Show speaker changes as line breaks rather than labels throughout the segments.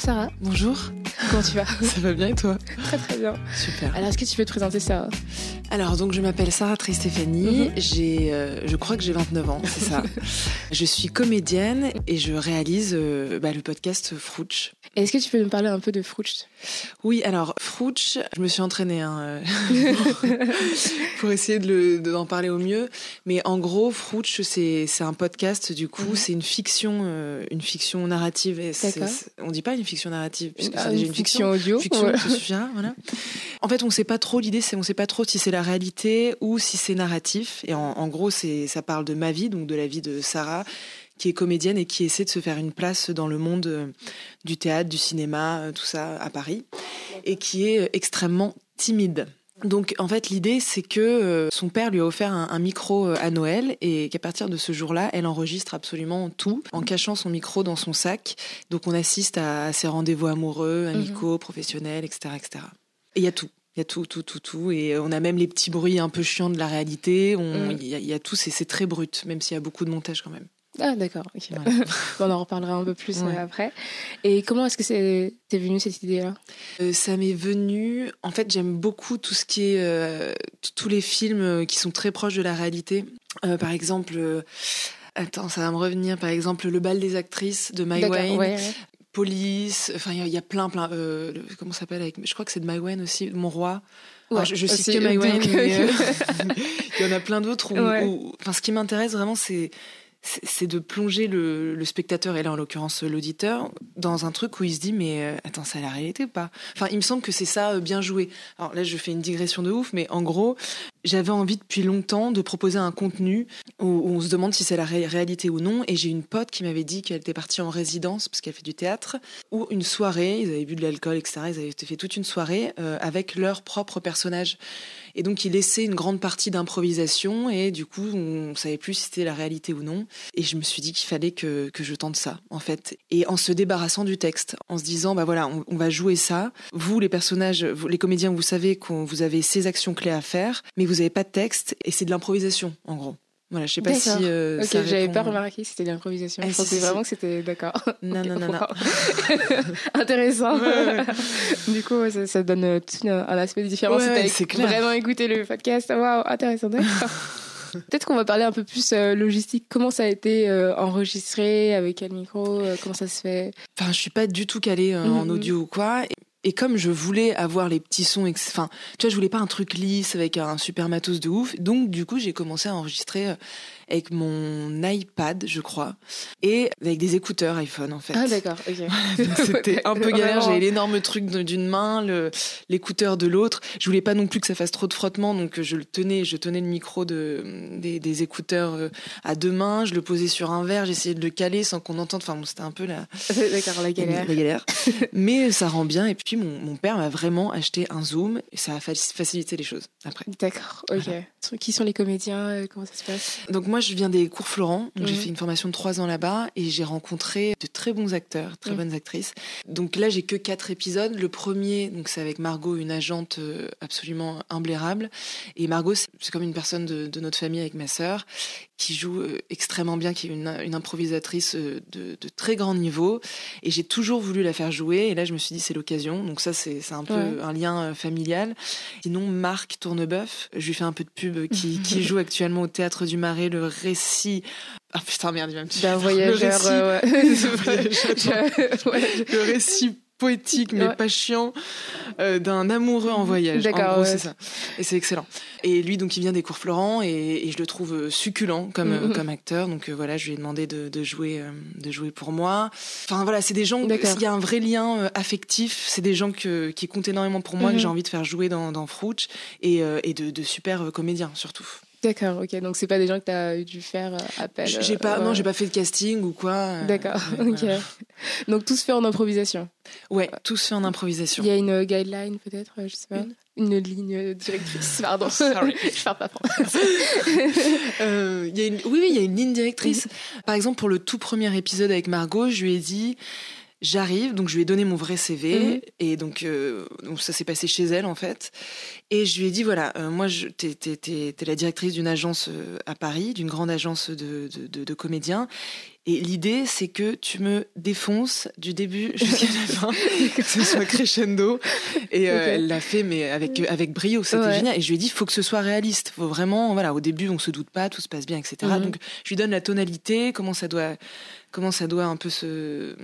Bonjour Sarah.
Bonjour.
Comment tu vas?
Ça va bien et toi?
Très très bien.
Super.
Alors est-ce que tu peux te présenter Sarah?
Alors donc je m'appelle Sarah Tristéphanie,
Mhm.
j'ai euh, je crois que j'ai 29 ans, c'est ça. je suis comédienne et je réalise euh, bah, le podcast Frouch.
Est-ce que tu peux nous parler un peu de Frouch?
Oui, alors Frouch, je me suis entraînée hein, euh, pour essayer de d'en parler au mieux, mais en gros Frouch c'est un podcast du coup,
Mhm.
c'est une fiction euh, une fiction narrative et on dit pas une fiction narrative puisque
Ah,
c'est déjà une fiction.
audio
fiction,
Ouais.
ça suffira, voilà. En fait, on sait pas trop. L'idée, c'est on sait pas trop si c'est la réalité ou si c'est narratif. Et en, en gros, c'est ça parle de ma vie, donc de la vie de Sarah, qui est comédienne et qui essaie de se faire une place dans le monde euh, du théâtre, du cinéma, euh, tout ça à Paris, et qui est euh, extrêmement timide. Donc en fait l'idée c'est que son père lui a offert un, un micro à Noël et qu'à partir de ce jour-là elle enregistre absolument tout en cachant son micro dans son sac. Donc on assiste à, à ses rendez-vous amoureux, amicaux, professionnels, etc. etc. Il y a tout. Il y a tout, tout, tout, tout. Et on a même les petits bruits un peu chiants de la réalité.
Mhm.
Il y, a- il y a tout, c'est très brut, même s'il y a beaucoup de montage quand même.
Ah d'accord. ok.
Voilà.
on en reparlera un peu plus
Ouais.
euh, après. Et comment est-ce que c'est t'es venu cette idée-là?
Euh, ça m'est venu. En fait, j'aime beaucoup tout ce qui est euh, tous les films euh, qui sont très proches de la réalité. Euh, par exemple, euh, attends, ça va me revenir. Par exemple, Le bal des actrices de My
D'accord.
Wayne,
Ouais, ouais.
Police. Enfin, il y a- il y, a plein, plein. euh, comment ça s'appelle avec Je crois que c'est de My Wayne aussi, Mon roi. Alors, je, je cite que Wayne, mais,
euh,
il y en a plein d'autres.
Ouais.
Enfin, ce qui m'intéresse vraiment, c'est c'est c'est de plonger le, le spectateur et là en l'occurrence l'auditeur dans un truc où il se dit mais euh, attends c'est la réalité ou pas? Enfin il me semble que c'est ça euh, bien joué alors là je fais une digression de ouf mais en gros j'avais envie depuis longtemps de proposer un contenu où, on se demande si c'est la ré- réalité ou non et j'ai une pote qui m'avait dit qu'elle était partie en résidence parce qu'elle fait du théâtre ou une soirée ils avaient bu de l'alcool etc ils avaient fait toute une soirée euh, avec leur propre personnage et donc, il laissait une grande partie d'improvisation et du coup, on savait plus si c'était la réalité ou non. Et je me suis dit qu'il fallait que, que je tente ça, en fait. Et en se débarrassant du texte, en se disant, bah voilà, on, va jouer ça. Vous, les personnages, les comédiens, vous savez que vous avez ces actions clés à faire, mais vous n'avez pas de texte et c'est de l'improvisation, en gros. Voilà, je sais pas si euh,
Ok, j'avais
répond.
pas remarqué que c'était de l'improvisation.
Ah,
je
si,
pensais
si,
vraiment que c'était d'accord.
Non, non, non, non.
Intéressant.
Ouais, ouais.
du coup, ça, ça donne euh, tout un, un aspect différent.
Ouais,
si t'as
c'est clair.
vraiment écouté le podcast. Waouh, intéressant. D'accord. Peut-être qu'on va parler un peu plus euh, logistique. Comment ça a été euh, enregistré Avec quel micro euh, Comment ça se fait?
Enfin, je suis pas du tout calée euh, en
Mhm.
audio ou quoi. Et, comme je voulais avoir les petits sons, enfin, tu vois, je voulais pas un truc lisse avec un super matos de ouf. Donc, du coup, j'ai commencé à enregistrer euh, avec mon iPad, je crois, et avec des écouteurs iPhone, en fait.
Ah, d'accord. Ok.
C'était un peu galère. J'avais l'énorme truc d'une main, l'écouteur de l'autre. Je voulais pas non plus que ça fasse trop de frottement, donc euh, je le tenais, je tenais le micro de, des, des écouteurs euh, à deux mains. Je le posais sur un verre. J'essayais de le caler sans qu'on entende. Enfin, bon, c'était un peu la,
D'accord, la galère.
la galère. Mais ça rend bien. Et puis, mon, mon père m'a vraiment acheté un Zoom. Et ça a faci- facilité les choses après.
D'accord, ok. Qui sont les comédiens euh, Comment ça se passe?
Donc, moi, je viens des cours Florent. Donc, J'ai
Mhm.
fait une formation de trois ans là-bas. Et j'ai rencontré de très bons acteurs, très
Mhm.
bonnes actrices. Donc là, j'ai que quatre épisodes. Le premier, donc c'est avec Margot, une agente euh, absolument imblairable. Et Margot, c'est c'est comme une personne de, de notre famille avec ma sœur qui joue euh, extrêmement bien, qui est une, une improvisatrice euh, de, de très grand niveau. Et j'ai toujours voulu la faire jouer. Et là, je me suis dit, c'est l'occasion. Donc ça, c'est un peu
Ouais.
un lien euh, familial. Sinon, Marc Tournebeuf, je lui fais un peu de pub, qui, qui joue actuellement au Théâtre du Marais le récit... Ah putain, merde, il va me tuer.
D'un
Le
voyageur.
récit-
euh, ouais.
Le récit poétique mais
Ouais.
pas chiant euh, d'un amoureux en voyage. En
D'accord,
gros,
ouais.
c'est ça. Et c'est excellent. Et lui, donc, il vient des cours Florent et, et je le trouve euh, succulent comme,
Mhm.
comme acteur. Donc euh, voilà, je lui ai demandé de, de jouer, euh, de jouer pour moi. Enfin voilà, c'est des gens. Il y a un vrai lien affectif. C'est des gens que, qui comptent énormément pour moi que j'ai envie de faire jouer dans, dans Frouch et, et de, de super comédiens surtout.
D'accord, ok. Donc c'est pas des gens que tu as dû faire euh, appel.
J'ai
euh,
pas,
ouais.
non, j'ai pas fait de casting ou quoi. euh,
D'accord,
euh,
ok. Donc tout se fait en improvisation.
Ouais, tout se fait en improvisation.
Il y a une guideline peut-être, euh, je sais pas. Une ligne directrice, pardon.
Sorry.
je parle pas français.
Euh, il y a une... Oui, oui, il y a une ligne directrice. Par exemple, pour le tout premier épisode avec Margot, je lui ai dit J'arrive, donc je lui ai donné mon vrai CV,
Mhm.
et donc, euh, donc ça s'est passé chez elle en fait. Et je lui ai dit voilà, euh, moi, t'es, t'es- t'es la directrice d'une agence euh, à Paris, d'une grande agence de, de, de- de comédiens, Et l'idée, c'est que tu me défonces du début jusqu'à la fin, que ce soit crescendo. Et euh, elle l'a fait, mais avec, avec brio, c'était génial. Et je lui ai dit, il faut que ce soit réaliste. faut vraiment, voilà, au début, on se doute pas, tout se passe bien, etc. Mhm. Donc, je lui donne la tonalité, comment ça doit, comment ça doit un peu se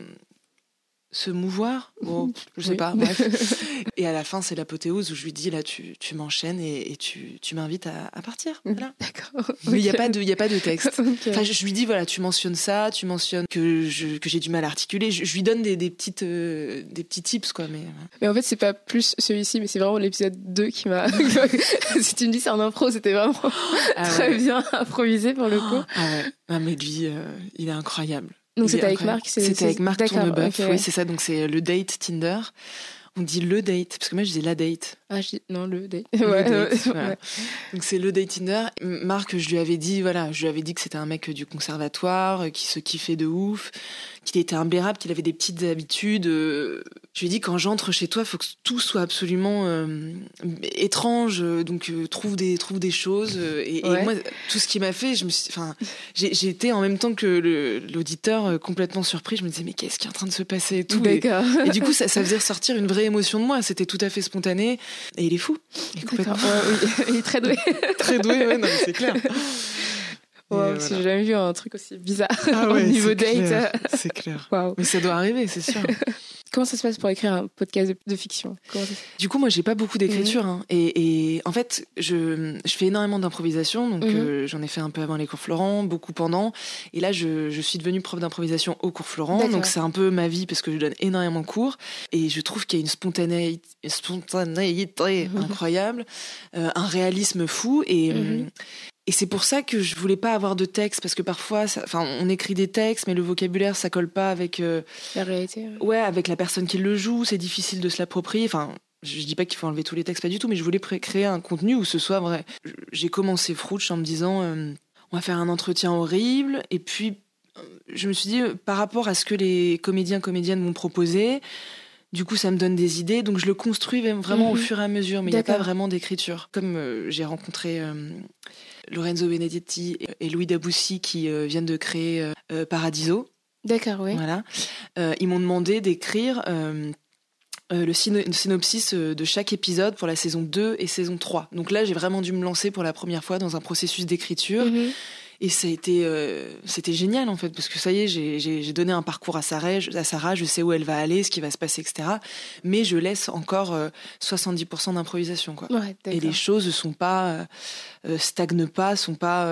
se mouvoir. Bon, je sais pas, bref. Et à la fin, c'est l'apothéose où je lui dis là, tu, tu m'enchaînes et, et, tu, tu m'invites à, à, partir. Voilà.
D'accord.
Mais il n'y a, pas de, y a pas de texte. Enfin, je, lui dis voilà, tu mentionnes ça, tu mentionnes que, je, que j'ai du mal à articuler. Je, lui donne des, des petites, euh, des petits tips, quoi. Mais,
mais en fait, c'est pas plus celui-ci, mais c'est vraiment l'épisode 2 qui m'a. si tu me dis c'est un impro, c'était vraiment ah très bien improvisé pour le coup.
Ah ouais. Ah, mais lui, euh, il est incroyable.
Donc c'était avec Marc
C'était avec Marc Tournebeuf, oui, c'est ça. Donc c'est le date Tinder. On dit le date, parce que moi je dis la date.
Ah, je dis, non, le date.
Donc c'est le date Tinder. Marc, je lui avais dit, voilà, je lui avais dit que c'était un mec du conservatoire, qui se kiffait de ouf, qu'il était imbérable, qu'il avait des petites habitudes. Euh, je lui ai dit quand j'entre chez toi, il faut que tout soit absolument euh, étrange, donc euh, trouve des trouve des choses. Et, moi, tout ce qui m'a fait, je me suis, enfin, j'ai été en même temps que l'auditeur complètement surpris. Je me disais mais qu'est-ce qui est en train de se passer et tout. Et, et, du coup, ça, ça faisait ressortir une vraie émotion de moi. C'était tout à fait spontané. Et il est fou.
Il est, complètement... il est très doué.
très doué, ouais, c'est clair.
Wow, J'ai jamais vu un truc aussi bizarre ah au niveau date.
C'est clair. Mais ça doit arriver, c'est sûr.
Comment ça se passe pour écrire un podcast de, fiction?
Du coup, moi, j'ai pas beaucoup d'écriture. Mhm. Hein. et, en fait, je, je fais énormément d'improvisation. Donc, mhm. euh, j'en ai fait un peu avant les cours Florent, beaucoup pendant. Et là, je, je suis devenue prof d'improvisation au cours Florent. Donc, c'est un peu ma vie parce que je donne énormément de cours. Et je trouve qu'il y a une spontanéité, spontanéité mhm. incroyable, euh, un réalisme fou. Et, et c'est pour ça que je voulais pas avoir de texte parce que parfois, enfin, on écrit des textes, mais le vocabulaire ça colle pas avec
euh, la réalité.
Ouais. avec la personne qui le joue, c'est difficile de se l'approprier. Enfin, je dis pas qu'il faut enlever tous les textes, pas du tout, mais je voulais créer un contenu où ce soit vrai. J'ai commencé Frouch en me disant, euh, on va faire un entretien horrible, et puis euh, je me suis dit, par rapport à ce que les comédiens comédiennes m'ont proposé, du coup, ça me donne des idées, donc je le construis vraiment au mhm. fur et à mesure, mais il n'y a pas vraiment d'écriture. Comme j'ai rencontré Lorenzo Benedetti et Louis Daboussi qui euh, viennent de créer euh, euh, Paradiso.
D'accord, oui.
Voilà. ils m'ont demandé d'écrire le synopsis de chaque épisode pour la saison 2 et saison 3. Donc là, j'ai vraiment dû me lancer pour la première fois dans un processus d'écriture. Mhm. Et ça a été, euh, c'était génial en fait, parce que ça y est, j'ai donné un parcours à Sarah, à Sarah, je sais où elle va aller, ce qui va se passer, etc. Mais je laisse encore 70% euh, d'improvisation, quoi. et les choses sont pas, euh, stagnent pas, sont pas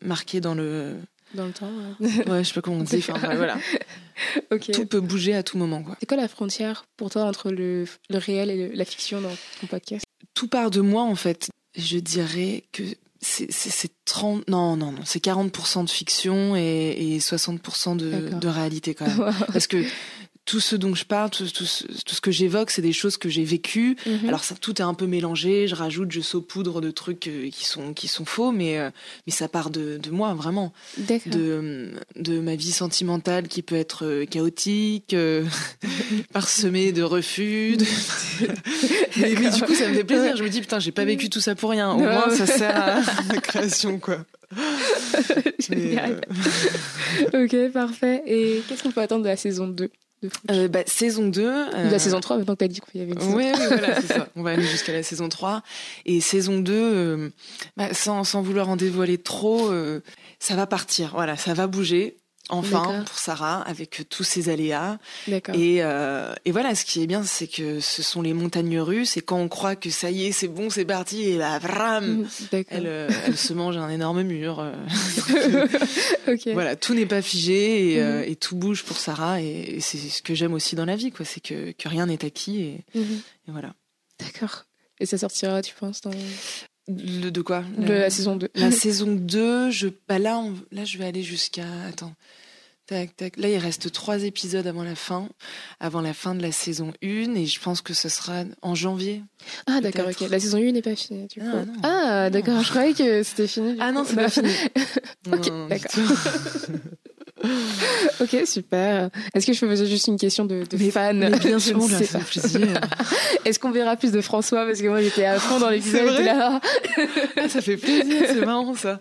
marquées dans le
dans le temps.
Ouais, je sais pas comment on dit. Enfin, voilà. Tout peut bouger à tout moment.
C'est quoi la frontière pour toi entre le, le réel et la fiction dans ton podcast?
Tout part de moi en fait. Je dirais que c'est 30 non non non c'est 40% de fiction et, et 60% de, de réalité quand même. Parce que tout ce dont je parle, tout, tout, ce que j'évoque, c'est des choses que j'ai vécues. Mhm. Alors ça, tout est un peu mélangé. Je rajoute, je saupoudre de trucs euh, qui sont qui sont faux, mais euh, mais ça part de, de moi vraiment, de de ma vie sentimentale qui peut être euh, chaotique, parsemée de refus. mais, du coup, ça me fait plaisir. Je me dis putain, j'ai pas vécu tout ça pour rien. Au moins, ça sert à la création, quoi.
Génial. ok, parfait. Et qu'est-ce qu'on peut attendre de la saison 2
euh, bah, saison 2. Euh...
La saison 3, maintenant que tu as dit qu'il y avait une saison
Oui, voilà, c'est ça. On va aller jusqu'à la saison 3. Et saison 2, euh, bah, sans, sans vouloir en dévoiler trop, euh, ça va partir. Voilà, ça va bouger enfin pour Sarah avec tous ses aléas. Et, euh, et voilà, ce qui est bien, c'est que ce sont les montagnes russes. Et quand on croit que ça y est, c'est bon, c'est parti, et là, vram, elle, euh, elle, se mange un énorme mur. Euh. Voilà, tout n'est pas figé et, mhm. et, tout bouge pour Sarah. Et, c'est ce que j'aime aussi dans la vie, quoi. C'est que, que rien n'est acquis. Et, mhm. et voilà.
D'accord. Et ça sortira, tu penses, dans...
Le, de quoi?
La, saison 2.
La saison 2, je, bah là, là, je vais aller jusqu'à. Attends. Tac, tac. Là, il reste trois épisodes avant la fin, avant la fin de la saison 1, et je pense que ce sera en janvier.
Ah, d'accord, ok. La saison 1 n'est pas finie, du ah, coup. Ah, d'accord, je croyais que c'était fini.
Ah non, c'est pas fini.
ok, d'accord. ok, super. Est-ce que je peux poser juste une question de, de fan?
Mais bien sûr, plaisir.
Est-ce qu'on verra plus de François? Parce que moi, j'étais à fond dans l'épisode. Là.
Ah, ça fait plaisir, c'est marrant ça.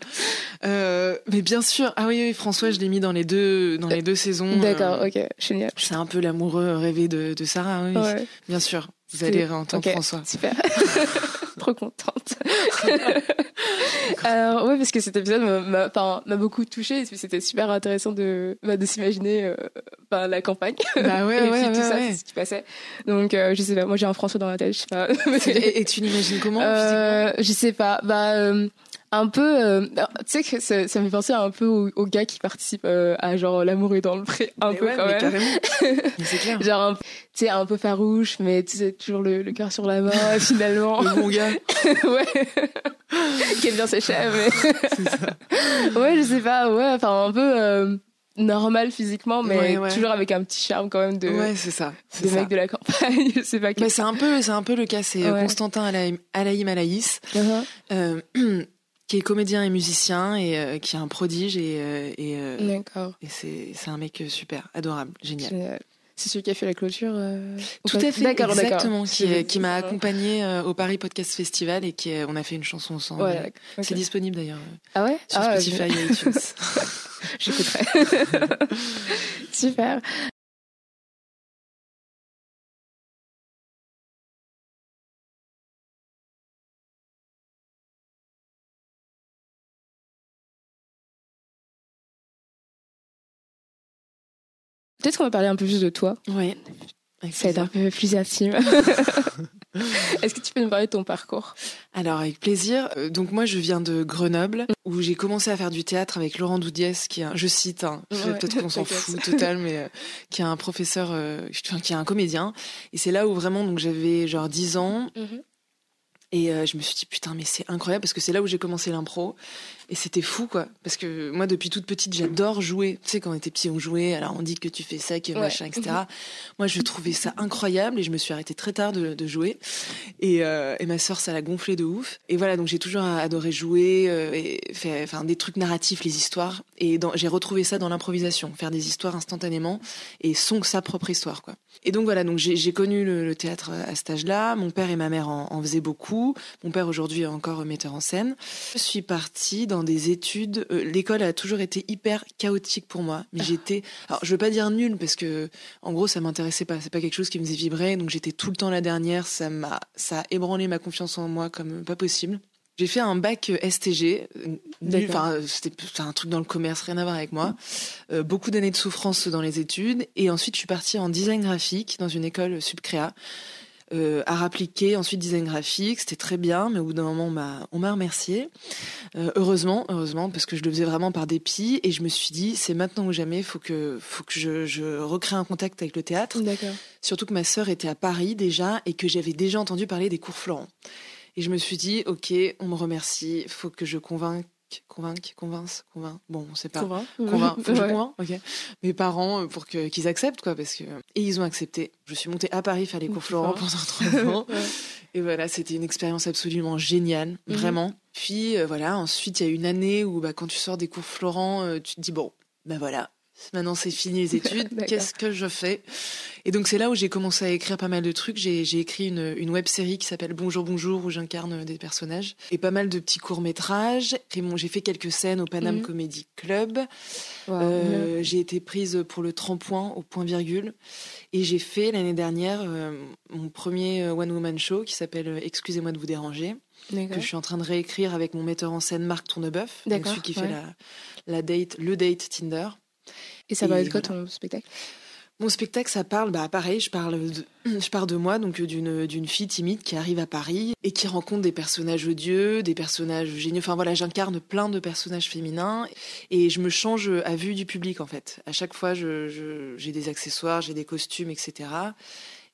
Euh, mais bien sûr, ah oui, oui, François, je l'ai mis dans les deux, dans les deux saisons.
D'accord,
Euh,
ok, génial.
C'est un peu l'amoureux rêvé de, de Sarah, oui.
Ouais.
Bien sûr. Vous allez entendre
ok,
François.
Super. Trop contente. Alors, ouais, parce que cet épisode m'a- beaucoup touchée. C'était super intéressant de, bah, de s'imaginer euh, bah, la campagne.
Bah ouais,
et
ouais,
puis tout ça,
ouais.
ce qui passait. Donc, euh, je sais pas. Moi, j'ai un François dans la tête. Je sais pas.
Et, et tu l'imagines comment
Euh, je sais pas. Bah, euh, un peu. euh, tu sais que ça, ça me fait penser un peu aux, aux gars qui participent euh, à genre l'amour est dans le pré, un
Mais
peu
ouais,
quand
mais
même.
carrément. Mais c'est clair.
Genre, tu sais, un peu farouche, mais tu sais, toujours le, le cœur sur la main, finalement.
Le bon gars.
ouais. qui aime bien ses. Mais...
Ça.
ouais, je sais pas. Ouais, enfin, un peu euh, normal physiquement, mais
Ouais, ouais.
toujours avec un petit charme quand même de,
Ouais, c'est ça. c'est
mecs de la campagne. je sais pas.
Bah, c'est un peu, c'est un peu le cas. C'est. Constantin Alaïm, Alaïm Alaïs,
Uh-huh.
qui est comédien et musicien et euh, qui est un prodige et, euh, et, euh,
D'accord.
et c'est, c'est un mec super, adorable, génial.
Génial. C'est celui qui a fait la clôture euh,
Tout à fait,
D'accord, d'accord.
exactement. Qui, qui m'a accompagné euh, au Paris Podcast Festival et qui, on a fait une chanson ensemble.
Ouais.
C'est disponible d'ailleurs
Ah ouais?
sur
ah,
Spotify et iTunes.
J'écouterai. Super. Peut-être qu'on va parler un peu plus de toi.
ouais.
Ça va être un peu plus intime. Est-ce que tu peux nous parler de ton parcours?
Alors avec plaisir. Euh, Donc moi je viens de Grenoble où j'ai commencé à faire du théâtre avec Laurent Doudiès qui est un, je cite, hein,
Ouais,
peut-être qu'on s'en fout total, mais euh, qui est un professeur, euh, qui est un comédien. Et c'est là où vraiment donc j'avais genre 10 ans et euh, je me suis dit putain mais c'est incroyable parce que c'est là où j'ai commencé l'impro. Et c'était fou quoi. Parce que moi depuis toute petite j'adore jouer. Tu sais quand on était petit on jouait alors on dit que tu fais ça que
Ouais.
machin etc moi je trouvais ça incroyable et je me suis arrêtée très tard de, de jouer. Et, euh, et ma sœur ça l'a gonflé de ouf. Et voilà donc j'ai toujours adoré jouer euh, et faire enfin des trucs narratifs les histoires. Et j'ai retrouvé ça dans l'improvisation faire des histoires instantanément et son sa propre histoire quoi et donc voilà donc j'ai connu le, théâtre à cet âge-là mon père et ma mère en, en faisaient beaucoup mon père aujourd'hui est encore metteur en scène. Je suis partie dans des études. euh, L'école a toujours été hyper chaotique pour moi, mais j'étais. Alors je veux pas dire nulle parce que en gros ça m'intéressait pas. C'est pas quelque chose qui me faisait vibrer, donc j'étais tout le temps la dernière. Ça m'a, ça a ébranlé ma confiance en moi comme pas possible. J'ai fait un bac euh, STG, euh, enfin euh, c'était un truc dans le commerce, rien à voir avec moi. Euh, beaucoup d'années de souffrance dans les études, et ensuite je suis partie en design graphique dans une école subcréa euh, art appliqué, ensuite design graphique, c'était très bien, mais au bout d'un moment, on m'a, on m'a remercié. Euh, heureusement, heureusement, parce que je le faisais vraiment par dépit, et je me suis dit, c'est maintenant ou jamais, faut que, faut que je, je recrée un contact avec le théâtre. Surtout que ma sœur était à Paris déjà, et que j'avais déjà entendu parler des cours Florent. Et je me suis dit, ok, on me remercie, faut que je convainque, convainque, convince, convainc. Bon, on sait pas.
Convainc.
Convainc, faut que je
Ouais.
convainc, ok. Mes parents euh, pour que qu'ils acceptent quoi, parce que et ils ont accepté. Je suis montée à Paris faire les cours Florent pendant trois ans.
Ouais.
Et voilà, c'était une expérience absolument géniale,
Mhm.
vraiment. Puis euh, voilà, ensuite il y a une année où bah, quand tu sors des cours Florent, euh, tu te dis bon, ben voilà, maintenant c'est fini les études, qu'est-ce que je fais? Et donc c'est là où j'ai commencé à écrire pas mal de trucs. J'ai écrit une, une web série qui s'appelle Bonjour Bonjour où j'incarne des personnages et pas mal de petits courts métrages. Et bon, j'ai fait quelques scènes au Paname
Mhm.
Comedy Club.
Wow.
Euh, j'ai été prise pour le tremplin au point virgule et j'ai fait l'année dernière euh, mon premier one woman show qui s'appelle euh, Excusez-moi de vous déranger que je suis en train de réécrire avec mon metteur en scène Marc Tournebeuf, celui qui fait la date, le date Tinder.
Et ça va être quoi
voilà.
ton spectacle?
Mon spectacle, ça parle, bah pareil, je parle de, je pars de moi, donc d'une d'une fille timide qui arrive à Paris et qui rencontre des personnages odieux, des personnages géniaux. Enfin voilà, j'incarne plein de personnages féminins et je me change à vue du public en fait. À chaque fois, je- je- j'ai des accessoires, j'ai des costumes, etc.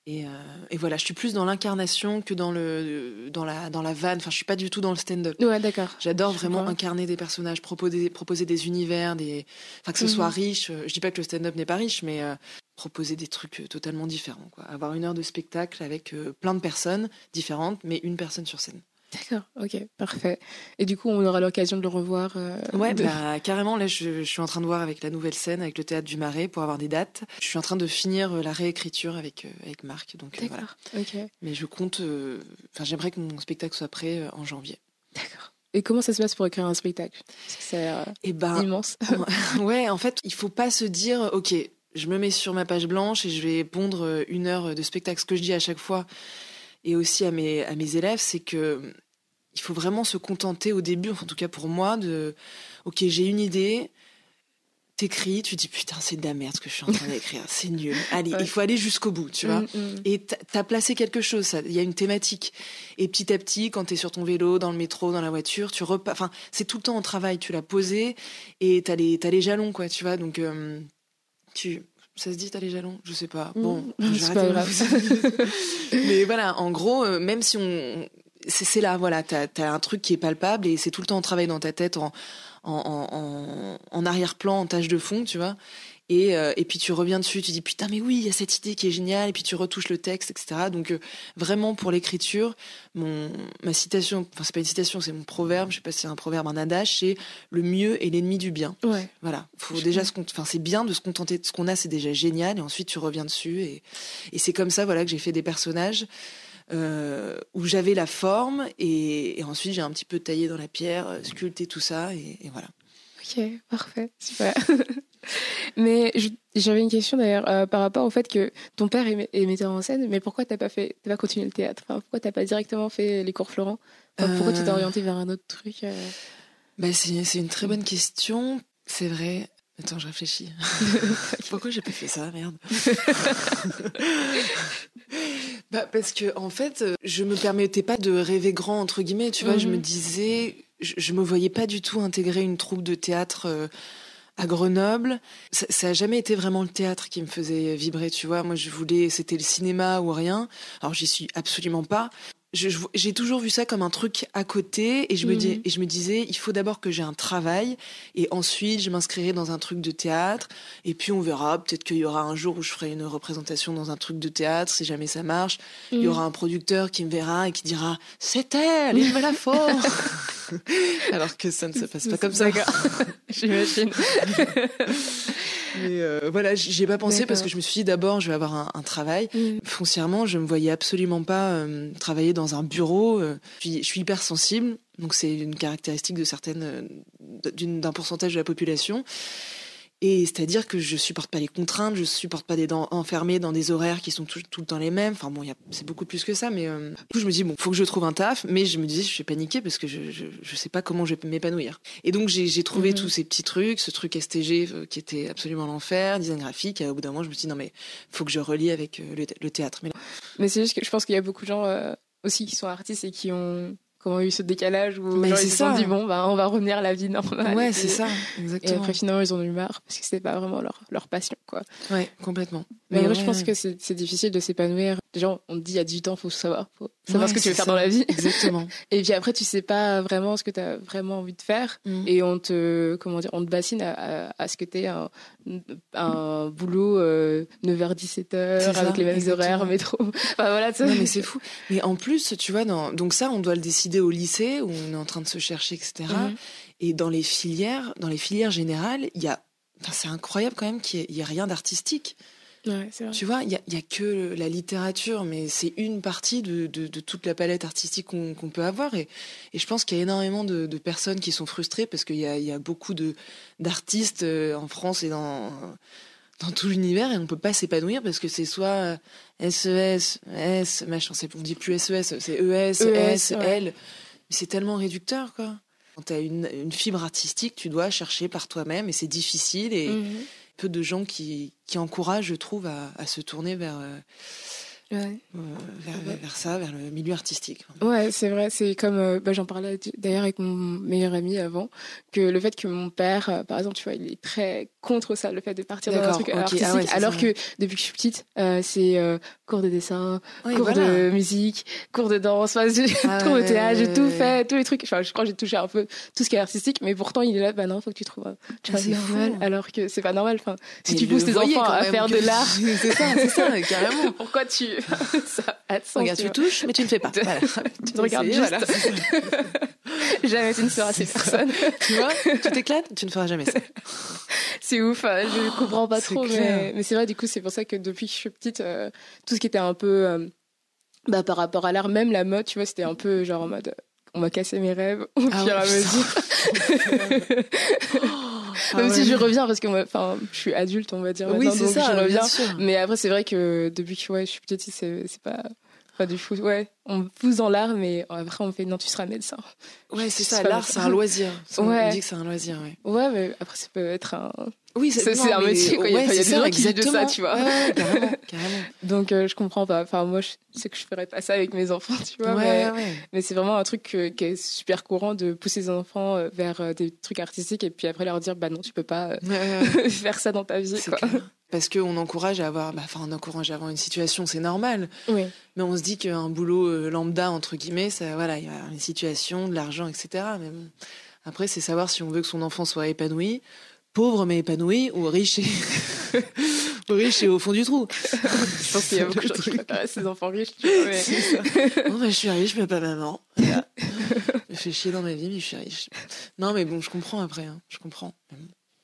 Et, euh, et voilà, je suis plus dans l'incarnation que dans le dans la dans la vanne. Enfin, je suis pas du tout dans le stand-up.
Ouais, d'accord.
J'adore vraiment
comprends.
incarner des personnages, proposer, proposer des univers, des... Enfin, que ce
Mhm.
soit riche. euh, Je dis pas que le stand-up n'est pas riche, mais euh, proposer des trucs totalement différents. Quoi. Avoir une heure de spectacle avec euh, plein de personnes différentes, mais une personne sur scène.
D'accord, ok, parfait. Et du coup, on aura l'occasion de le revoir. euh,
Ouais,
de-
bah, carrément. Là, je, je suis en train de voir avec la nouvelle scène, avec le théâtre du Marais, pour avoir des dates. Je suis en train de finir euh, la réécriture avec, euh, avec Marc. Donc, euh, voilà.
Ok,
Mais je compte. Enfin, j'aimerais que mon spectacle soit prêt en janvier.
d'accord. Et comment ça se passe pour écrire un spectacle? C'est
Et ben,
immense.
ouais, en fait, il faut pas se dire, ok, je me mets sur ma page blanche et je vais pondre une heure de spectacle. Ce que je dis à chaque fois, et aussi à mes, à mes élèves, c'est que il faut vraiment se contenter au début, en tout cas pour moi, de, ok, j'ai une idée. T'écris, tu dis putain, c'est de la merde ce que je suis en train d'écrire, c'est nul. Allez,
Ouais.
il faut aller jusqu'au bout, tu vois.
Mm, mm.
Et t'as- placé quelque chose. Il y a une thématique. Et petit à petit, quand t'es sur ton vélo, dans le métro, dans la voiture, tu repars. Enfin, c'est tout le temps au travail. Tu l'as posé et t'as les, les jalons, quoi, tu vois. Donc, euh, tu. Ça se dit, t'as les jalons? Je sais pas. Bon,
Mm.
je
pas
vous- Mais voilà, en gros, euh, même si on. C'est là, voilà, t'as as un truc qui est palpable et c'est tout le temps en travail dans ta tête, en, en, en, en- en arrière-plan, en tâche de fond, tu vois. Et, euh, et puis tu reviens dessus, tu dis putain mais oui, il y a cette idée qui est géniale, et puis tu retouches le texte, etc. Donc euh, vraiment pour l'écriture, mon ma citation, enfin c'est pas une citation, c'est mon proverbe, je sais pas si c'est un proverbe, un adage, c'est le mieux est l'ennemi du bien.
Ouais,
Voilà, faut
Je
déjà se enfin c'est bien de se contenter de ce qu'on a, c'est déjà génial, et ensuite tu reviens dessus, et, et c'est comme ça voilà que j'ai fait des personnages. euh, où j'avais la forme et, et ensuite j'ai un petit peu taillé dans la pierre, sculpté tout ça et, et voilà.
ok, parfait, super. mais j'avais une question d'ailleurs euh, par rapport au fait que ton père est, metteur en scène, mais pourquoi t'as pas fait, t'as pas continué le théâtre? Enfin, Pourquoi t'as pas directement fait les cours Florent? Enfin, Pourquoi tu t'es
Euh.
orienté vers un autre truc euh?
Bah, c'est, une très bonne question. C'est vrai. Attends, je réfléchis. Pourquoi j'ai pas fait ça, merde Bah, parce que en fait, je me permettais pas de rêver grand entre guillemets. Tu vois, je
Mhm.
me disais, je, je me voyais pas du tout intégrer une troupe de théâtre. euh, à Grenoble, ça, ça a jamais été vraiment le théâtre qui me faisait vibrer, tu vois. Moi, je voulais, c'était le cinéma ou rien. Alors, j'y suis absolument pas. J'ai toujours vu ça comme un truc à côté et je me dis,
Mhm.
et je me disais, il faut d'abord que j'ai un travail et ensuite je m'inscrirai dans un truc de théâtre et puis on verra. Peut-être qu'il y aura un jour où je ferai une représentation dans un truc de théâtre si jamais ça marche. Il y
Mm.
aura un producteur qui me verra et qui dira c'est elle, il me la faut. Alors que ça ne se passe pas comme ça.
D'accord. J'imagine.
Mais euh, voilà, j- j'ai pas pensé parce que je me suis dit d'abord je vais avoir un, un travail. Foncièrement, je me voyais absolument pas euh, travailler dans un bureau. euh. Je suis, je suis hyper sensible, donc c'est une caractéristique de certaines, d'un pourcentage de la population. Et c'est-à-dire que je supporte pas les contraintes, je supporte pas d'être en- enfermée dans des horaires qui sont tout, tout le temps les mêmes. Enfin bon, c'est beaucoup plus que ça, mais euh, du coup je me dis bon, faut que je trouve un taf, mais je me disais je vais paniquer parce que je, je, je sais pas comment je vais m'épanouir. Et donc j'ai trouvé
Mhm.
tous ces petits trucs, ce truc STG euh, qui était absolument l'enfer, design graphique. Et au bout d'un moment je me suis dit non mais faut que je relie avec euh, le, le théâtre. Mais
Mais c'est juste que je pense qu'il y a beaucoup de gens aussi qui sont artistes et qui ont comment eu ce décalage où genre, ils se sont dit bon bah on va revenir à la vie normale.
ouais,
Et-
c'est ça,
Et
exactement.
après finalement ils en ont eu marre parce que c'était pas vraiment leur, leur passion quoi.
Ouais, complètement.
Mais, en vrai,
ouais,
je pense
ouais.
que c'est difficile de s'épanouir. Déjà on te dit à 18 ans faut savoir, faut savoir
Ouais,
ce que tu veux faire
ça.
dans la vie.
Exactement.
Et puis après tu sais pas vraiment ce que tu as vraiment envie de faire
Mm.
et on te comment dire on te bassine à, à, à ce que tu un, un boulot euh, 9h 17h
C'est ça,
avec les mêmes
exactement.
horaires métro. Enfin voilà.
Non, mais c'est fou. Mais en plus, tu vois, dans... donc ça, on doit le décider au lycée où on est en train de se chercher, etc.
Mhm.
Et dans les filières, dans les filières générales, il y a, enfin, c'est incroyable quand même qu'il n'y ait rien d'artistique.
Ouais, c'est vrai.
Tu vois, il y a, y a que la littérature, mais c'est une partie de, de, de toute la palette artistique qu'on peut avoir. Et, et je pense qu'il y a énormément de, de personnes qui sont frustrées parce qu'il y a, il y a beaucoup d'artistes euh, en France et dans dans tout l'univers et on peut pas s'épanouir parce que c'est soit euh, SES, S, machin, on dit plus SES, c'est ES, S,
ES, ouais.
L. Mais c'est tellement réducteur, quoi. Quand tu as une, une fibre artistique, tu dois chercher par toi-même et c'est difficile et
Mhm.
Peu de gens qui, qui encouragent, je trouve, à, se tourner vers, euh,
Ouais.
euh, vers, vers- vers ça, vers le milieu artistique.
Ouais, c'est vrai. C'est comme euh, bah, j'en parlais d'ailleurs avec mon meilleur ami avant que le fait que mon père, euh, par exemple, tu vois, il est très contre ça, le fait de partir dans un truc.
Ah
artistique,
ouais,
alors
ça.
que depuis que je suis petite, c'est cours de dessin, cours
voilà.
de musique, cours de danse, enfin,
Ah
cours de théâtre, j'ai tout fait, tous les trucs. Enfin, je crois que j'ai touché un peu tout ce qui est artistique, mais pourtant il est là, bah non, faut que tu trouves un
Ah,
normal,
fou.
alors que c'est pas normal. Enfin, si
Mais
tu pousses tes enfants à faire de l'art,
c'est ça, c'est ça, carrément.
pourquoi tu ça a de sens.
Regarde, tu
tu
touches, mais tu ne fais pas. Voilà.
Tu te regardes juste.
Voilà.
Jamais tu ne seras ces personnes.
tu vois, tu t'éclates, tu ne feras jamais ça.
C'est ouf, hein, je comprends pas trop,
clair.
mais, mais c'est vrai, du coup, c'est pour ça que depuis que je suis petite, euh, tout ce qui était un peu euh, bah, par rapport à l'art, même la mode, tu vois, c'était un peu genre en mode. euh, On m'a cassé mes rêves au
Ah
fur et à mesure.
Ah
Même
ouais.
si je reviens parce que moi, enfin, je suis adulte, on va dire.
Oui, c'est ça,
je reviens. Mais après, c'est vrai que depuis que ouais, je suis petite, c'est pas. Pas du fou. Ouais, on me pousse dans l'art, mais après, on fait non, tu seras médecin.
Ouais, c'est ça. L'art, c'est un loisir. Ça, On
Ouais.
dit que c'est un loisir, ouais.
Ouais, mais après, ça peut être un.
Oui,
C'est- un métier, quoi. Il y a-
ouais,
il y a
c'est
des
ça,
gens qui de ça, tu vois.
Ouais, ouais, carrément, carrément.
Donc, euh, je comprends pas. Enfin, moi, je sais que je ferais pas ça avec mes enfants, tu vois.
Ouais,
mais
ouais, ouais.
mais c'est vraiment un truc que- qui est super courant de pousser les enfants euh, vers euh, des trucs artistiques et puis après leur dire, bah non, tu peux pas
Ouais, ouais, ouais.
faire ça dans ta vie, quoi.
clair. Parce qu'on encourage à avoir, bah, enfin, on encourage à avoir une situation, c'est normal.
Oui.
Mais on se dit qu'un boulot lambda, entre guillemets, ça, voilà, il y a une situation, de l'argent, etc. Mais bon, après, c'est savoir si on veut que son enfant soit épanoui, pauvre mais épanoui, ou riche et, riche et au fond du trou.
Je pense qu'il y a beaucoup de gens qui préfèrent ses enfants riches, tu vois. mais-
C'est ça. Bon, bah, je suis riche, mais pas maman. Voilà. Je me fais chier dans ma vie, mais je suis riche. Non, mais bon, je comprends après. hein. Je comprends.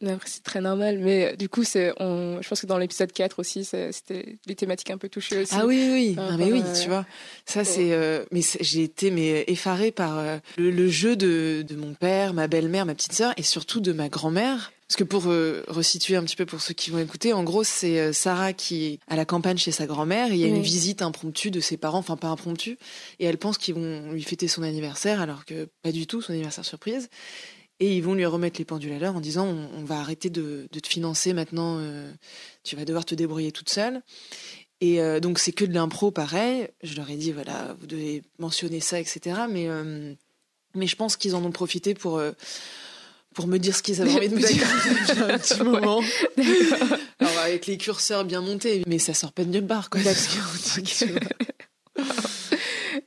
Après, c'est très normal. Mais euh, du coup, c'est, on... je pense que dans l'épisode 4 aussi, c'était des thématiques un peu touchées aussi.
Ah oui, oui, Ah, mais oui, tu vois. Ça, c'est. euh, mais c'est- j'ai été mais effarée par euh, le, le jeu de, de mon père, ma belle-mère, ma petite sœur, et surtout de ma grand-mère. Parce que pour euh, resituer un petit peu pour ceux qui vont écouter, en gros, c'est euh, Sarah qui est à la campagne chez sa grand-mère. et Il y a une visite impromptue de ses parents, enfin pas impromptue, et elle pense qu'ils vont lui fêter son anniversaire, alors que pas du tout, son anniversaire surprise. Et ils vont lui remettre les pendules à l'heure en disant on, on va arrêter de, de te financer maintenant, euh, tu vas devoir te débrouiller toute seule. Et euh, donc c'est que de l'impro pareil. Je leur ai dit voilà, vous devez mentionner ça, etc. Mais euh, mais je pense qu'ils en ont profité pour pour me dire ce qu'ils avaient envie de me dire un petit moment. Alors avec les curseurs bien montés, mais ça sort pas de nulle part quoi. Parce que, tu vois,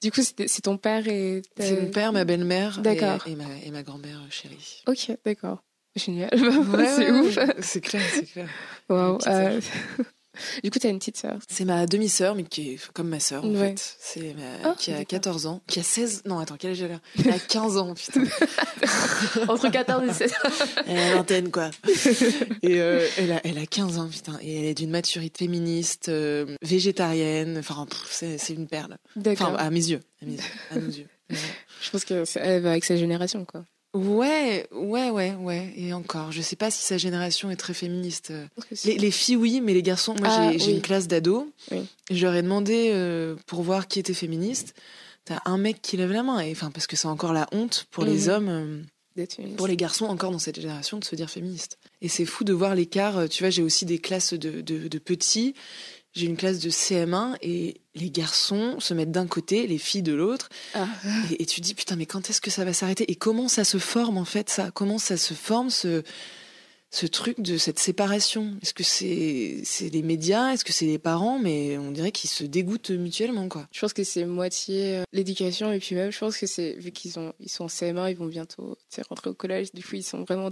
Du coup, c'est ton père et.
c'est mon père, ma belle-mère, et,
D'accord.
et ma et ma grand-mère euh, chérie.
Ok, d'accord. Génial.
Ouais,
c'est
ouais,
ouf.
C'est clair, c'est clair. Sœur.
euh, Du coup, t'as une petite sœur.
C'est ma demi-sœur, mais qui est comme ma sœur, en
Ouais.
fait. C'est ma-
Ah,
qui a
d'accord.
14 ans. Qui a 16... Non, attends, quel âge elle a? Elle a 15 ans, putain.
Entre 14 et 16.
Elle a l'antenne, quoi. Et euh, elle, a, elle a 15 ans, putain. Et elle est d'une maturité féministe, euh, végétarienne. Enfin, c'est une perle.
D'accord.
Enfin, à mes yeux. À, mes yeux, à nos yeux.
Je pense qu'elle va avec sa génération, quoi.
Ouais, ouais, ouais, ouais. Et encore, je sais pas si sa génération est très féministe. Les, les filles, oui, mais les garçons, moi
Ah,
j'ai
oui.
une classe d'ados.
Oui.
Je leur ai demandé euh, pour voir qui était féministe. T'as un mec qui lève la main. Et, enfin, parce que c'est encore la honte pour les
Mhm.
hommes, euh, pour les garçons encore dans cette génération, de se dire féministe. Et c'est fou de voir l'écart. euh, Tu vois, j'ai aussi des classes de, de, de petits. J'ai une classe de CM1 et les garçons se mettent d'un côté, les filles de l'autre.
Ah.
Et, et tu dis, putain, mais quand est-ce que ça va s'arrêter? Et comment ça se forme, en fait, ça? Comment ça se forme, ce, ce truc de cette séparation? Est-ce que c'est c'est les médias? Est-ce que c'est les parents? Mais on dirait qu'ils se dégoûtent mutuellement, quoi.
Je pense que c'est moitié euh, l'éducation et puis même je pense que c'est vu qu'ils ont ils sont en CM1 ils vont bientôt rentrer au collège du coup ils sont vraiment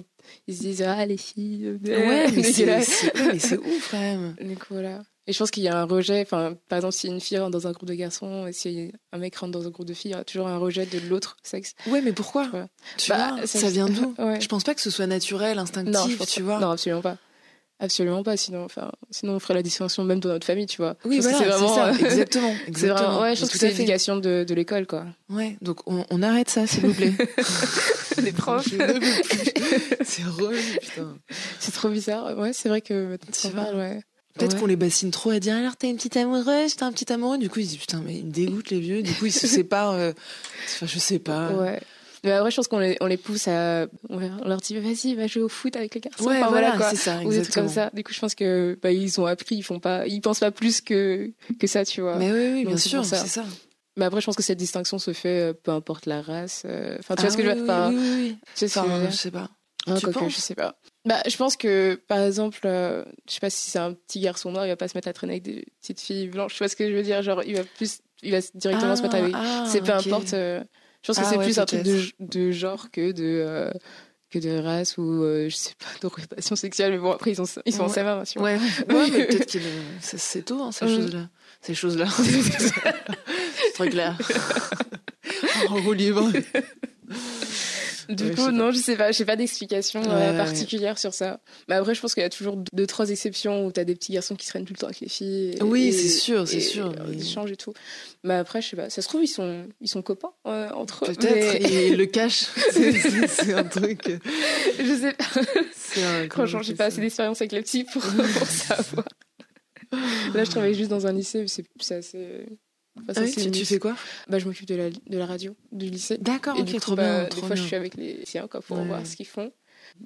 ils se disent ah les filles euh,
Ouais, mais c'est
dégueulasse.
c'est- ouais, mais c'est ouf, quand même.
donc voilà et je pense qu'il y a un rejet enfin par exemple si une fille rentre dans un groupe de garçons et si un mec rentre dans un groupe de filles il y a toujours un rejet de l'autre sexe
Ouais, mais pourquoi
Ouais.
Tu
Bah,
vois,
ça-
ça vient d'où
ouais.
Je pense pas que ce soit naturel, instinctif,
non je pense
tu
pas.
vois.
non absolument pas absolument pas sinon enfin sinon on ferait la distinction même dans notre famille tu vois
Oui, voilà, c'est
vraiment
ça, exactement.
c'est
exactement.
vraiment ouais je pense que c'est l'éducation de, de l'école quoi
Ouais, donc on, on arrête ça, s'il vous plaît.
les profs.
C'est relou, putain.
C'est trop bizarre. Ouais, c'est vrai que maintenant
Tu
qu'on
vois.
parle, ouais.
Peut-être
Ouais.
qu'on les bassine trop à dire alors t'as une petite amoureuse, t'as un petit amoureux. Du coup ils se disent putain mais ils me dégoûtent les vieux. Du coup ils se séparent. euh, Enfin je sais pas.
Ouais. Mais après, je pense qu'on les, on les pousse à. On leur dit, vas-y, va jouer au foot avec les garçons.
Ouais,
Enfin,
voilà,
quoi.
c'est ça,
Ou des trucs comme ça. Du coup, je pense que bah, ils ont appris, ils font pas, ils pensent pas plus que que ça, tu vois. Mais,
Mais oui, oui, bien sûr,
ça.
c'est ça.
après, je pense que cette distinction se fait, euh, peu importe la race. euh, Enfin, tu vois
Ah
ce que je veux dire
Oui, oui, oui.
tu sais
Enfin, je sais pas.
Ah,
tu penses
je sais pas. Bah, je pense que, par exemple, euh, je sais pas si c'est un petit garçon noir, il va pas se mettre à traîner avec des petites filles blanches. Tu vois ce que je veux dire? Genre, il va plus, il va directement se mettre avec.
Ah,
c'est peu
ok.
importe. euh, je pense que
Ah
c'est
ouais,
plus un truc de, de genre que de euh, que de race ou euh, je sais pas d'orientation sexuelle. Mais bon, après ils ont ils sont en
Ouais.
CM1, tu vois.
Ouais, ouais, ouais, mais peut-être que c'est tôt hein, ces
Mm.
choses-là. ces choses-là. C'est très clair. en roue libre.
Du
Ouais,
coup, non, je sais pas, j'ai pas d'explication euh,
ouais,
particulière sur ça. Mais après, je pense qu'il y a toujours deux, trois exceptions où t'as des petits garçons qui se traînent tout le temps avec les filles. et-
Oui, c'est sûr, c'est sûr, mais-
Ils échangent et tout. Mais après, je sais pas, ça se trouve, ils sont, ils sont copains euh, entre eux.
Peut-être,
mais-
il le cache. C'est- un truc. euh,
je sais pas. Franchement, j'ai pas assez d'expérience avec les petits pour, pour savoir. Là, je travaille juste dans un lycée, c'est assez. Enfin,
Ah oui, tu, tu fais quoi
bah, Je m'occupe de la, de la radio du lycée.
D'accord, ok, trop
bah,
bien.
des
trop
fois, je suis avec les lycéens quoi, pour
Ouais.
voir ce qu'ils font.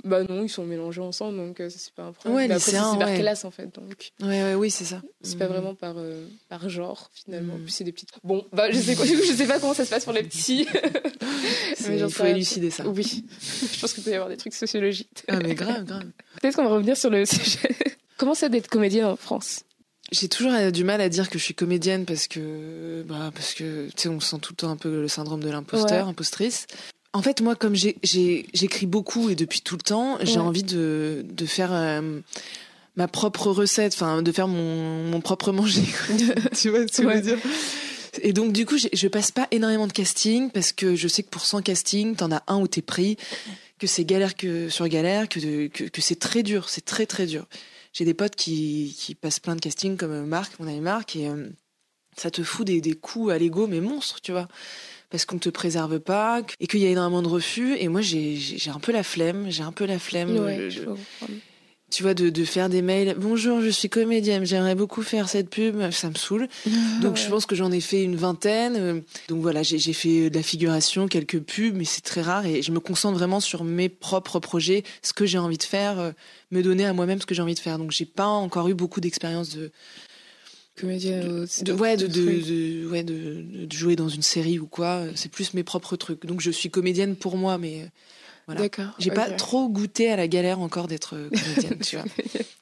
Bah non, ils sont mélangés ensemble, donc euh, ça, c'est pas un problème.
Ouais,
après, c'est par
ouais.
classe, en fait. Donc,
Ouais, ouais, oui, c'est ça.
c'est pas
Mhm.
vraiment par, euh, par genre, finalement.
Mm.
Puis c'est des petites... Bon, bah, je sais quoi, je sais pas comment ça se passe pour les petits. Mais
Il faut élucider ça.
Oui. je pense qu'il peut y avoir des trucs sociologiques.
Ah, mais grave, grave.
Peut-être qu'on va revenir sur le sujet. comment c'est d'être comédienne en France?
J'ai toujours euh, du mal à dire que je suis comédienne parce que, bah, parce que, tu sais, on sent tout le temps un peu le syndrome de l'imposteur,
Ouais.
impostrice. En fait, moi, comme j'écris beaucoup et depuis tout le temps, j'ai
Ouais.
envie de, de faire euh, ma propre recette, enfin, de faire mon, mon propre manger. tu vois ce que je veux dire? Et donc, du coup, je passe pas énormément de casting parce que je sais que pour 100 castings, t'en as un où t'es pris, que c'est galère que sur galère, que, que c'est très dur, c'est très très dur. J'ai des potes qui, qui passent plein de castings comme euh, Marc, mon ami Marc, et euh, ça te fout des, des coups à l'ego, mais monstres, tu vois. Parce qu'on te préserve pas, et qu'il y a énormément de refus. Et moi, j'ai un peu la flemme, j'ai un peu la flemme.
Ouais,
euh,
je.
Tu vois, de, de faire des mails. Bonjour, je suis comédienne, j'aimerais beaucoup faire cette pub. Ça me saoule. Donc je pense que j'en ai fait une vingtaine. Euh, Donc voilà, j'ai fait de la figuration, quelques pubs, mais c'est très rare et je me concentre vraiment sur mes propres projets, ce que j'ai envie de faire, euh, me donner à moi-même ce que j'ai envie de faire. Donc j'ai pas encore eu beaucoup d'expérience de,
Comédienne
de, ouais, de, de,
trucs.
de- ouais, de, de jouer dans une série ou quoi. C'est plus mes propres trucs. Donc je suis comédienne pour moi, mais euh, voilà.
D'accord.
J'ai pas trop goûté à la galère encore d'être comédienne, tu vois.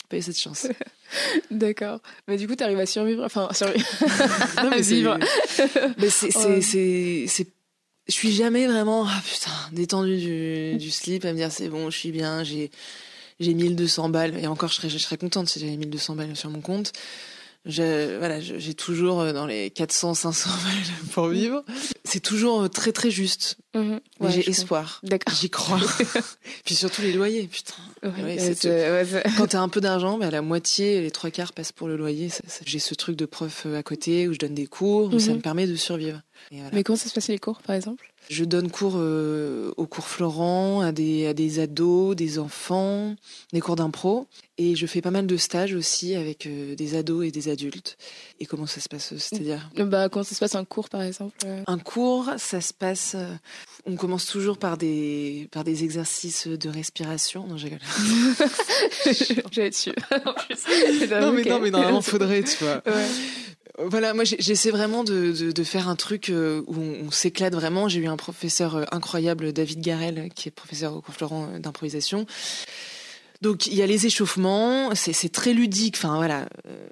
Pas eu cette chance.
D'accord. Mais du coup, t'arrives à survivre. Enfin, survivre.
Non, mais c'est-
vivre.
mais c'est, je suis jamais vraiment, ah putain, détendue du, du slip à me dire c'est bon, je suis bien, j'ai, j'ai 1200 balles. Et encore, je serais, je serais contente si j'avais 1200 balles sur mon compte. Je, voilà, j'ai toujours euh, dans les 400, 500 balles pour vivre. C'est toujours euh, très, très juste.
Mhm. Ouais,
j'ai espoir. J'y crois. Puis surtout les loyers, putain.
Ouais,
Ouais, c'est- Quand t'as un peu d'argent, bah, la moitié, les trois quarts passent pour le loyer. J'ai ce truc de prof euh, à côté où je donne des cours, où ça
Mhm.
me permet de survivre. Et voilà.
Mais comment ça se passe les cours, par exemple?
Je donne cours euh, au cours Florent, à des, à des ados, des enfants, des cours d'impro. Et je fais pas mal de stages aussi avec euh, des ados et des adultes. Et comment ça se passe euh, C'est-à-dire?
Bah, comment ça se passe un cours, par exemple? Euh
un cours, ça se passe. On commence toujours par des, par des exercices de respiration. Non, rigole.
J'allais dessus. En plus.
Non, mais, non, mais normalement, faudrait, tu vois.
Ouais.
Voilà, moi j'ai- j'essaie vraiment de, de, de faire un truc euh, où on, on s'éclate vraiment. J'ai eu un professeur euh, incroyable, David Garel, qui est professeur au cours Florent euh, d'improvisation. Donc il y a les échauffements, c'est très ludique. Enfin voilà, euh,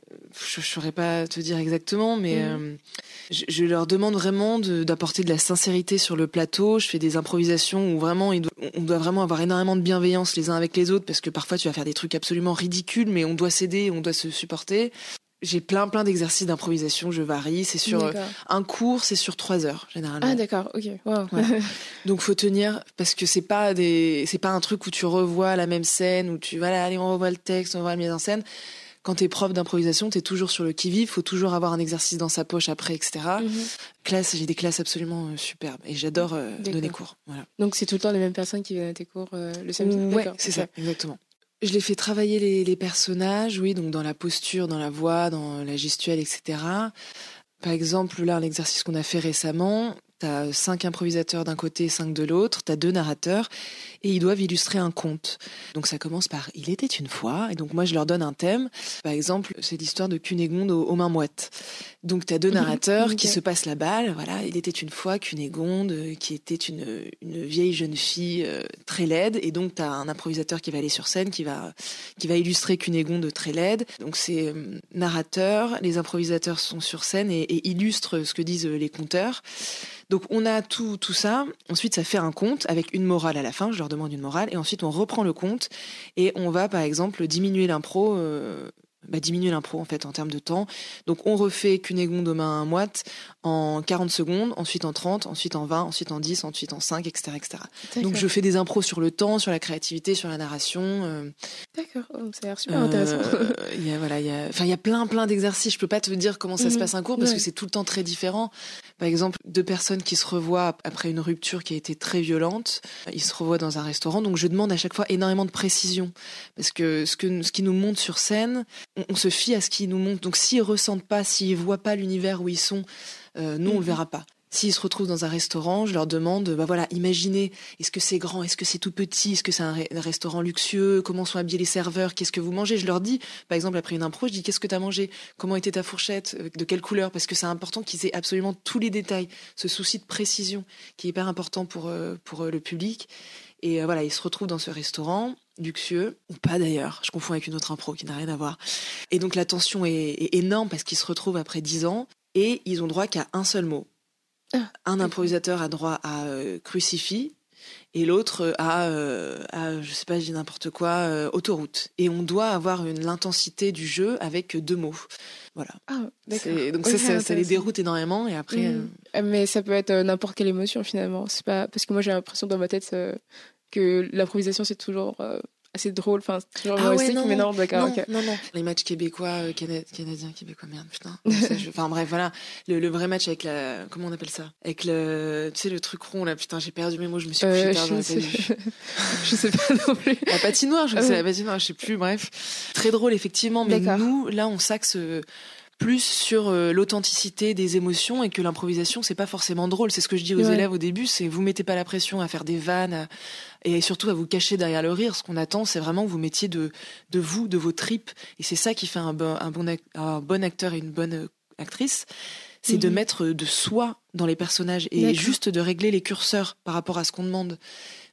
je ne saurais pas te dire exactement, mais
Mhm.
euh, je, je leur demande vraiment de- d'apporter de, la sincérité sur le plateau. Je fais des improvisations où vraiment on doit vraiment avoir énormément de bienveillance les uns avec les autres parce que parfois tu vas faire des trucs absolument ridicules, mais on doit s'aider, on doit se supporter. J'ai plein plein d'exercices d'improvisation, je varie. C'est sur euh, un cours, c'est sur trois heures généralement.
Ah, d'accord, ok. Wow.
Voilà. Donc faut tenir parce que c'est pas des c'est pas un truc où tu revois la même scène où tu voilà allez on revoit le texte on revoit la mise en scène. Quand t'es prof d'improvisation, t'es toujours sur le qui vive. Faut toujours avoir un exercice dans sa poche après, etc. Classe, j'ai des classes absolument euh, superbes et j'adore euh, donner cours. Voilà.
Donc, c'est tout le temps les mêmes personnes qui viennent à tes cours euh, le samedi
Ouais, c'est ça, exactement. Je les fais travailler les, les personnages, oui, donc dans la posture, dans la voix, dans la gestuelle, etc. Par exemple, là, l'exercice qu'on a fait récemment, t'as cinq improvisateurs d'un côté, cinq de l'autre, t'as deux narrateurs, et ils doivent illustrer un conte. Donc ça commence par « Il était une fois », et donc moi je leur donne un thème. Par exemple, c'est l'histoire de Cunégonde aux, aux mains moites. Donc t'as deux
Mhm,
narrateurs qui se passent la balle, voilà, « Il était une fois Cunégonde, euh, qui était une, une vieille jeune fille euh, très laide », et donc t'as un improvisateur qui va aller sur scène, qui va, qui va illustrer Cunégonde très laide. Donc c'est euh, narrateur, les improvisateurs sont sur scène et, et illustrent ce que disent euh, les conteurs. Donc on a tout, tout ça. Ensuite, ça fait un conte avec une morale à la fin. Je leur demande une morale. Et ensuite, on reprend le conte et on va, par exemple, diminuer l'impro. euh, bah, diminuer l'impro en fait en termes de temps. Donc on refait Cunégonde aux mains moite en 40 secondes, ensuite en 30, ensuite en 20, ensuite en 10, ensuite en 5, etc. etc. Donc je fais des impros sur le temps, sur la créativité, sur la narration. Euh.
D'accord, oh, ça a l'air super intéressant.
Il y a voilà, il y a, enfin il y a plein plein d'exercices. Je peux pas te dire comment ça se mhm. passe un cours parce que c'est tout le temps très différent. Par exemple, deux personnes qui se revoient après une rupture qui a été très violente, ils se revoient dans un restaurant. Donc je demande à chaque fois énormément de précision parce que ce que ce qui nous montre sur scène, on, se fie à ce qu'ils nous montrent. Donc s'ils ressentent pas, s'ils voient pas l'univers où ils sont, euh, nous on le mhm. verra pas. S'ils se retrouvent dans un restaurant, je leur demande, bah voilà, imaginez, est-ce que c'est grand, est-ce que c'est tout petit, est-ce que c'est un, restaurant luxueux, comment sont habillés les serveurs, qu'est-ce que vous mangez? Je leur dis, par exemple, après une impro, je dis, qu'est-ce que tu as mangé? Comment était ta fourchette? Euh, De quelle couleur? Parce que c'est important qu'ils aient absolument tous les détails, ce souci de précision qui est hyper important pour, euh, pour le public. Et voilà, ils se retrouvent dans ce restaurant luxueux, ou pas d'ailleurs, je confonds avec une autre impro qui n'a rien à voir. Et donc la tension est, énorme parce qu'ils se retrouvent après dix ans et ils ont droit qu'à un seul mot. Ah, un improvisateur a droit à euh, crucifix et l'autre à, euh, à, je sais pas, je dis n'importe quoi, euh, autoroute. Et on doit avoir l'intensité du jeu avec deux mots. Voilà. Ah, donc ça, ça, les déroute énormément et après.
Mm. Mais ça peut être n'importe quelle émotion finalement. C'est pas parce que moi j'ai l'impression dans ma tête que l'improvisation c'est toujours euh, assez drôle, enfin c'est toujours ah humoristique, mais non, d'accord.
Non, non, Les matchs québécois, euh, canadiens, québécois, merde, putain. Enfin bref, voilà, le, vrai match avec la, comment on appelle ça? Avec le, tu sais, le truc rond là, putain, j'ai perdu mes mots, je me suis couché euh, tard,
je, sais... je sais pas non plus.
La patinoire, je sais, la patinoire, je sais plus, bref. Très drôle effectivement, mais nous, là, on s'axe plus sur euh, l'authenticité des émotions et que l'improvisation c'est pas forcément drôle. C'est ce que je dis aux élèves au début, c'est vous mettez pas la pression à faire des vannes et surtout à vous cacher derrière le rire. Ce qu'on attend, c'est vraiment que vous mettiez de de vous, de vos tripes et c'est ça qui fait un bon un bon, un bon acteur et une bonne euh, actrice. C'est de mhm. mettre de soi dans les personnages et juste de régler les curseurs par rapport à ce qu'on demande.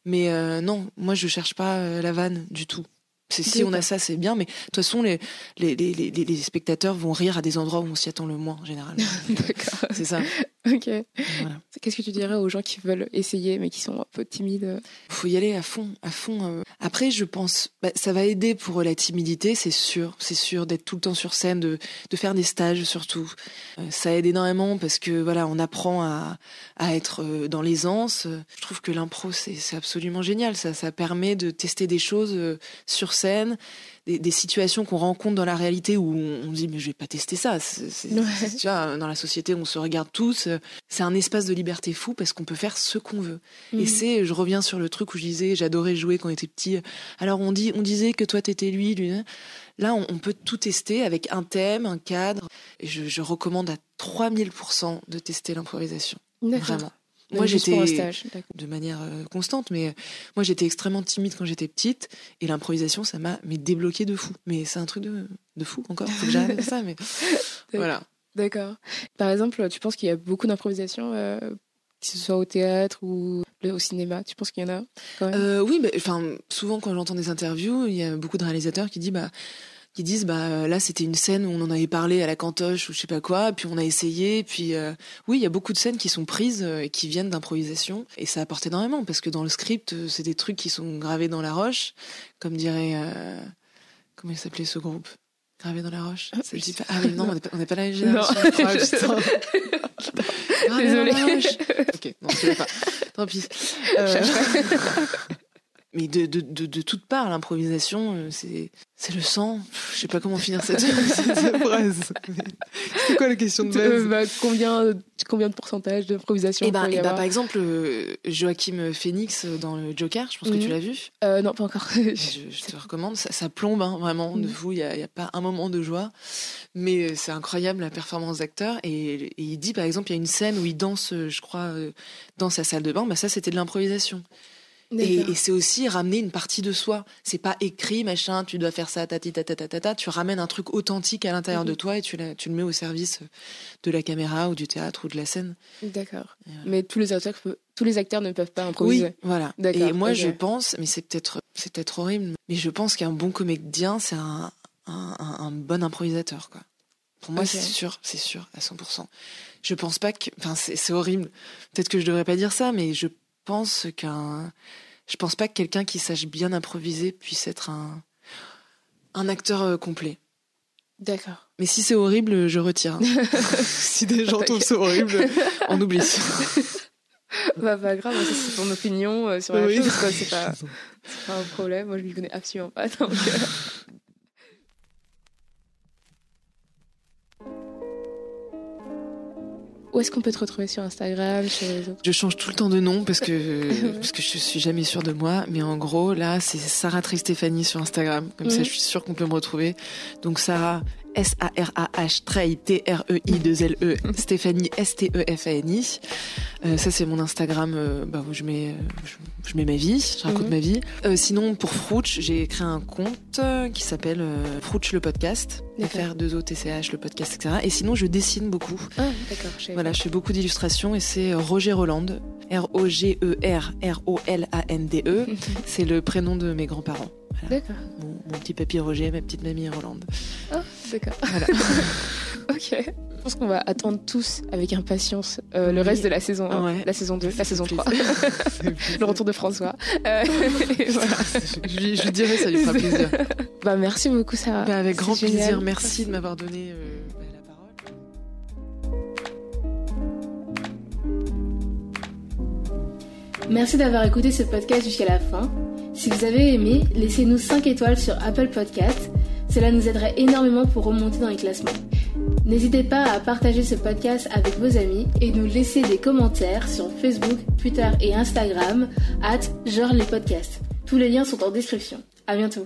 Mais euh, non, moi je cherche pas la vanne du tout si on a ça, c'est bien, mais de toute façon, les, les, les, les, spectateurs vont rire à des endroits où on s'y attend le moins, en général.
D'accord.
C'est ça.
Ok. Qu'est-ce que tu dirais aux gens qui veulent essayer, mais qui sont un peu timides?
Il faut y aller à fond, à fond. Euh. Après, je pense, bah, ça va aider pour la timidité, c'est sûr. C'est sûr d'être tout le temps sur scène, de, de faire des stages surtout. Euh, ça aide énormément parce que voilà, on apprend à, à être euh, dans l'aisance. Je trouve que l'impro, c'est absolument génial. Ça, ça permet de tester des choses sur scène des, situations qu'on rencontre dans la réalité où on, dit mais je vais pas tester ça. tu vois, dans la société, on se regarde tous. C'est un espace de liberté fou parce qu'on peut faire ce qu'on veut. Et mhm. c'est, je reviens sur le truc où je disais, j'adorais jouer quand on était petit. Alors on dit, on disait que toi t'étais lui, lui. Hein. Là, on, peut tout tester avec un thème, un cadre. Et je, je recommande à 3000% de tester l'improvisation. Vraiment. Moi, j'étais de manière euh, constante, mais euh, moi, j'étais extrêmement timide quand j'étais petite, et l'improvisation, ça m'a débloqué de fou. Mais c'est un truc de, de fou encore. Faut que j'arrête ça, mais voilà.
D'accord. Par exemple, tu penses qu'il y a beaucoup d'improvisation, euh, que ce soit au théâtre ou au cinéma Tu penses qu'il y en a
quand Oui, enfin, souvent quand j'entends des interviews, il y a beaucoup de réalisateurs qui disent bah qui disent bah là c'était une scène où on en avait parlé à la cantoche ou je sais pas quoi, puis on a essayé, puis euh, oui il y a beaucoup de scènes qui sont prises euh, et qui viennent d'improvisation et ça apporte énormément parce que dans le script euh, c'est des trucs qui sont gravés dans la roche, comme dirait comment il s'appelait ce groupe? Gravé dans la roche? Ah, pas... ah mais non, on n'est pas, la même génération. Non. Désolée. Ok, non, je pas. Tant pis. Euh mais de, de, de, de toutes parts, l'improvisation, euh, c'est, c'est le sang. Je sais pas comment finir cette, phrase. C'est quoi la question de base?
Bah, combien, combien de pourcentage d'improvisation
et, bah, et bah, Par exemple, euh, Joachim Phoenix dans le Joker, je pense que tu mhm. l'as vu.
Euh, non, pas encore.
je, te recommande, ça, ça plombe hein, vraiment de vous. Mhm. Il n'y a, a, pas un moment de joie, mais c'est incroyable la performance d'acteur. Et, et, il dit par exemple, il y a une scène où il danse, je crois, dans sa salle de bain. Bah, ça, c'était de l'improvisation. Et, c'est aussi ramener une partie de soi. C'est pas écrit, machin, tu dois faire ça, tati, tata, tata, Tu ramènes un truc authentique à l'intérieur de mhm. toi et tu, tu le mets au service de la caméra ou du théâtre ou de la scène.
D'accord. Mais tous les acteurs, tous les acteurs ne peuvent pas improviser.
Oui, voilà. Et moi, je pense, mais c'est peut-être, c'est peut-être horrible, mais je pense qu'un bon comédien, c'est un, un, un, bon improvisateur, quoi. Pour moi, c'est sûr, c'est sûr, à 100%. Je pense pas que, enfin, c'est horrible. Peut-être que je devrais pas dire ça, mais je pense qu'un. Je pense pas que quelqu'un qui sache bien improviser puisse être un, un acteur euh, complet.
D'accord.
Mais si c'est horrible, je retire. si des gens trouvent ça horrible, on oublie.
bah, pas grave, ça c'est ton opinion euh, sur la
Oui.
chose. C'est pas, pas un problème. Moi, je m'y connais absolument pas. Donc, Où est-ce qu'on peut te retrouver sur Instagram, sur les autres
Je change tout le temps de nom parce que parce que je suis jamais sûre de moi. Mais en gros, là, c'est Sarah Tristéphanie sur Instagram. Comme ça,
Mhm.
je suis sûre qu'on peut me retrouver. Donc Sarah S A R A H Trey T R E I 2 L E Stéphanie S T E F A N I. Euh, ça c'est mon Instagram euh, bah, où je mets euh, je, je mets ma vie, je raconte
Mhm.
ma vie. Euh, sinon pour Frouch, j'ai créé un compte qui s'appelle Frouch le podcast.
D'accord.
F R 2 O T C H le podcast etc. Et sinon je dessine beaucoup.
Ah, d'accord.
Voilà, je fais beaucoup d'illustrations et c'est Roger Roland, R-O-G-E-R-R-O-L-A-N-D-E.
pas.
C'est le prénom de mes grands-parents.
D'accord.
Mon, mon petit papy Roger, ma petite mamie Roland.
Ah, d'accord.
Voilà.
Ok. Je pense qu'on va attendre tous avec impatience euh, le reste de la saison 1,
Ouais.
la saison 2, la saison 3,
plaisir.
le retour de François. Euh, voilà.
je, lui, je lui dirai, ça lui fera plaisir.
Bah, merci beaucoup, Sarah.
Bah, avec grand
génial.
plaisir. Merci de m'avoir donné euh, bah, la parole.
Merci d'avoir écouté ce podcast jusqu'à la fin. Si vous avez aimé, laissez-nous 5 étoiles sur Apple Podcast. Cela nous aiderait énormément pour remonter dans les classements. N'hésitez pas à partager ce podcast avec vos amis et nous laisser des commentaires sur Facebook, Twitter et Instagram, at genre les podcasts. Tous les liens sont en description. À bientôt.